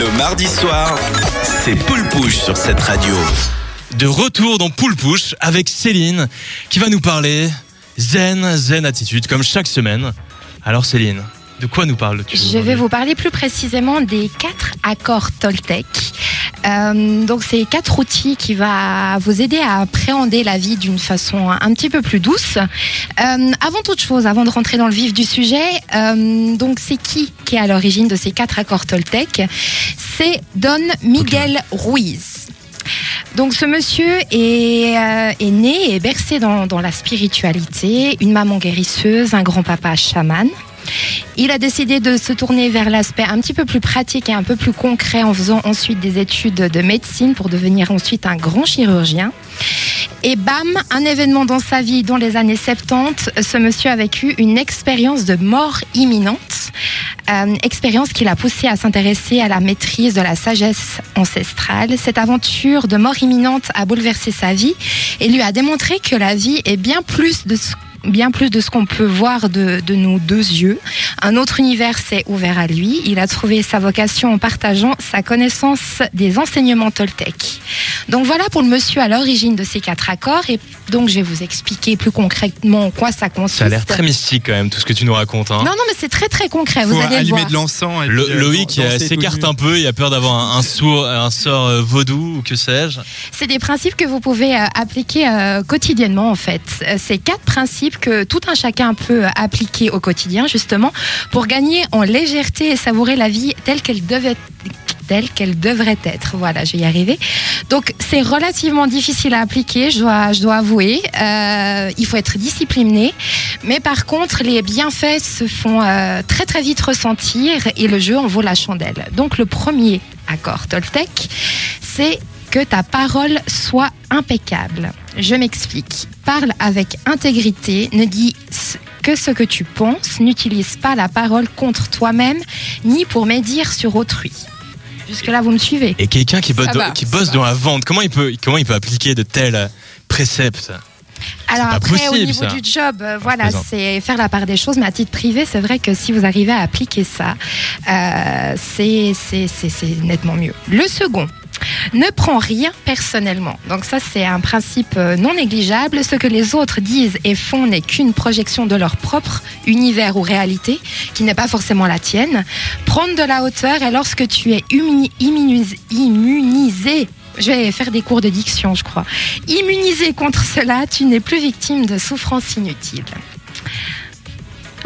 Le mardi soir, c'est Poule Pouche sur cette radio. De retour dans Poule Pouche avec Céline qui va nous parler zen, zen attitude comme chaque semaine. Alors Céline, de quoi nous parles-tu Je vais vous parler plus précisément des quatre accords Toltec. Euh, donc c'est quatre outils qui va vous aider à appréhender la vie d'une façon un petit peu plus douce. Euh, avant toute chose, avant de rentrer dans le vif du sujet, euh, donc c'est qui qui est à l'origine de ces quatre accords Toltec? C'est Don Miguel Ruiz. Donc ce monsieur est, est né et bercé dans, dans la spiritualité, une maman guérisseuse, un grand-papa chaman. Il a décidé de se tourner vers l'aspect un petit peu plus pratique et un peu plus concret en faisant ensuite des études de médecine pour devenir ensuite un grand chirurgien. Et bam, un événement dans sa vie dans les années 70, ce monsieur a vécu une expérience de mort imminente, euh, expérience qui l'a poussé à s'intéresser à la maîtrise de la sagesse ancestrale. Cette aventure de mort imminente a bouleversé sa vie et lui a démontré que la vie est bien plus de ce bien plus de ce qu'on peut voir de, de, nos deux yeux. Un autre univers s'est ouvert à lui. Il a trouvé sa vocation en partageant sa connaissance des enseignements Toltec. Donc voilà pour le monsieur à l'origine de ces quatre accords. Et donc je vais vous expliquer plus concrètement en quoi ça consiste. Ça a l'air très mystique quand même tout ce que tu nous racontes. Hein. Non, non, mais c'est très très concret. Faut vous allez le allumer voir. de l'encens. Le, euh, Loïc euh, s'écarte un peu, il a peur d'avoir un, un, sourd- un sort euh, vaudou ou que sais-je. C'est des principes que vous pouvez euh, appliquer euh, quotidiennement en fait. Euh, C'est quatre principes que tout un chacun peut appliquer au quotidien justement pour gagner en légèreté et savourer la vie telle qu'elle devait telle qu'elle devrait être. Voilà, je vais y arriver. Donc c'est relativement difficile à appliquer, je dois, je dois avouer. Euh, il faut être discipliné, mais par contre les bienfaits se font euh, très très vite ressentir et le jeu en vaut la chandelle. Donc le premier accord Toltec, c'est que ta parole soit impeccable. Je m'explique. Parle avec intégrité, ne dis que ce que tu penses, n'utilise pas la parole contre toi-même ni pour médire sur autrui. Jusque-là, vous me suivez Et quelqu'un qui bosse, dans, va, qui ça bosse va. dans la vente, comment il peut, comment il peut appliquer de tels euh, préceptes? Alors pas après, au possible, niveau ça. du job, euh, voilà, plaisante. c'est faire la part des choses. Mais à titre privé, c'est vrai que si vous arrivez à appliquer ça, euh, c'est nettement mieux. Le second. Ne prends rien personnellement. Donc ça, c'est un principe euh, non négligeable. Ce que les autres disent et font n'est qu'une projection de leur propre univers ou réalité, qui n'est pas forcément la tienne. Prendre de la hauteur et lorsque tu es immuni- immunis- immunisé je vais faire des cours de diction, je crois. Immunisé contre cela, tu n'es plus victime de souffrances inutiles.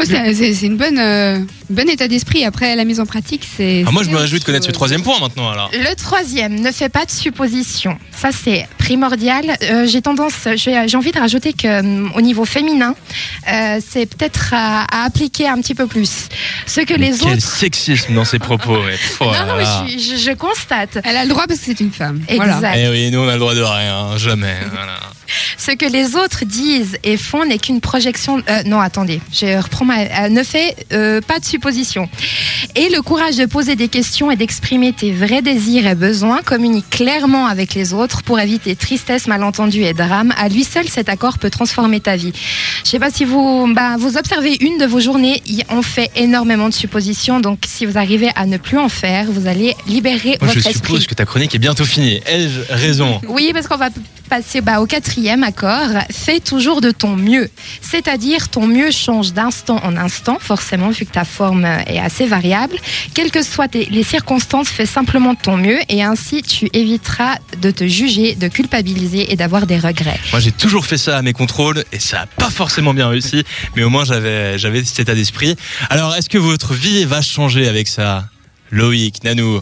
C'est une bonne, euh, bon état d'esprit. Après, la mise en pratique, c'est. Ah, Moi, je me réjouis de connaître ce troisième point maintenant. Alors, Le troisième, ne fais pas de suppositions. Ça, c'est primordial. Euh, j'ai tendance, j'ai j'ai envie de rajouter que hum, au niveau féminin, euh, c'est peut-être à, à appliquer un petit peu plus. Ce que les quel autres. sexisme dans ses propos. ouais. Oh Non, non, mais je, suis- je- je constate. Elle a le droit parce que c'est une femme. Exact. Voilà. Eh oui, nous on a le droit de rien, jamais. voilà. Ce que les autres disent et font n'est qu'une projection. euh, non, attendez, je reprends ma. euh, ne fais euh, pas de suppositions. Et le courage de poser des questions et d'exprimer tes vrais désirs et besoins, communique clairement avec les autres pour éviter tristesse, malentendus et drames. À lui seul, cet accord peut transformer ta vie. Je sais pas si vous, bah, vous observez une de vos journées, on fait énormément de suppositions. Donc, si vous arrivez à ne plus en faire, vous allez libérer Moi, je votre suppose esprit. que ta chronique est bientôt finie. Ai-je raison? Oui, parce qu'on va passer bah, au quatrième accord. Fais toujours de ton mieux. C'est-à-dire, ton mieux change d'instant en instant, forcément, vu que ta forme est assez variable. Quelles que soient les circonstances, fais simplement de ton mieux et ainsi tu éviteras de te juger, de culpabiliser et d'avoir des regrets. Moi, j'ai toujours fait ça à mes contrôles et ça n'a pas forcément bien réussi, mais au moins j'avais j'avais cet état d'esprit. Alors, est-ce que votre vie va changer avec ça Loïc, Nanou?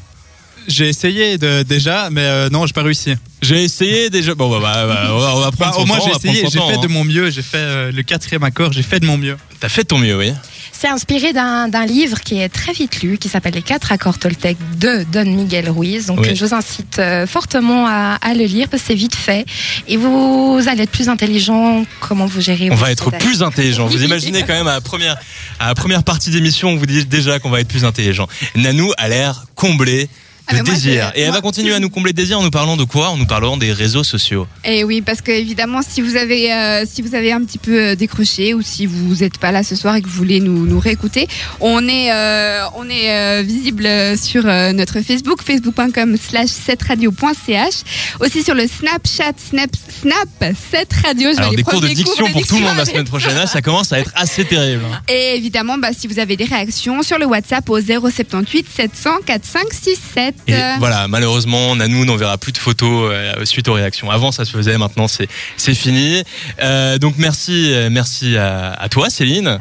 J'ai essayé de, déjà, mais euh, non, j'ai pas réussi. J'ai essayé déjà. Bon, bah, bah, bah, on va, on va Bah, prendre son au moins, temps, j'ai essayé. J'ai temps, fait hein. de mon mieux. J'ai fait euh, le quatrième accord. J'ai fait de mon mieux. T'as fait de ton mieux, oui. C'est inspiré d'un livre qui est très vite lu, qui s'appelle Les quatre accords Toltec de Don Miguel Ruiz. Donc, Oui. je vous incite euh, fortement à, à le lire parce que c'est vite fait et vous allez être plus intelligent. Comment vous gérez On va être plus intelligent. Vous imaginez quand même à la première, à la première partie d'émission, on vous dit déjà qu'on va être plus intelligent. Nanou a l'air comblé. Ah, moi, désir. Et elle moi- va continuer à nous combler de désir en nous parlant de quoi? En nous parlant des réseaux sociaux. Et oui, parce que évidemment, si vous avez, euh, si vous avez un petit peu euh, décroché ou si vous n'êtes pas là ce soir et que vous voulez nous, nous réécouter, on est, euh, on est euh, visible sur notre Facebook, facebook.com slash 7radio.ch, aussi sur le Snapchat, Snap, Snap 7 radio. Je Alors des cours de diction pour tout le monde la semaine prochaine. Là, ça commence à être assez terrible. hein. Et évidemment, bah, si vous avez des réactions sur le WhatsApp au 078 700 4567. Et voilà, malheureusement, Nanou n'en verra plus de photos euh, suite aux réactions. Avant, ça se faisait, maintenant, c'est c'est fini. Euh, donc merci, euh, merci à, à toi, Céline.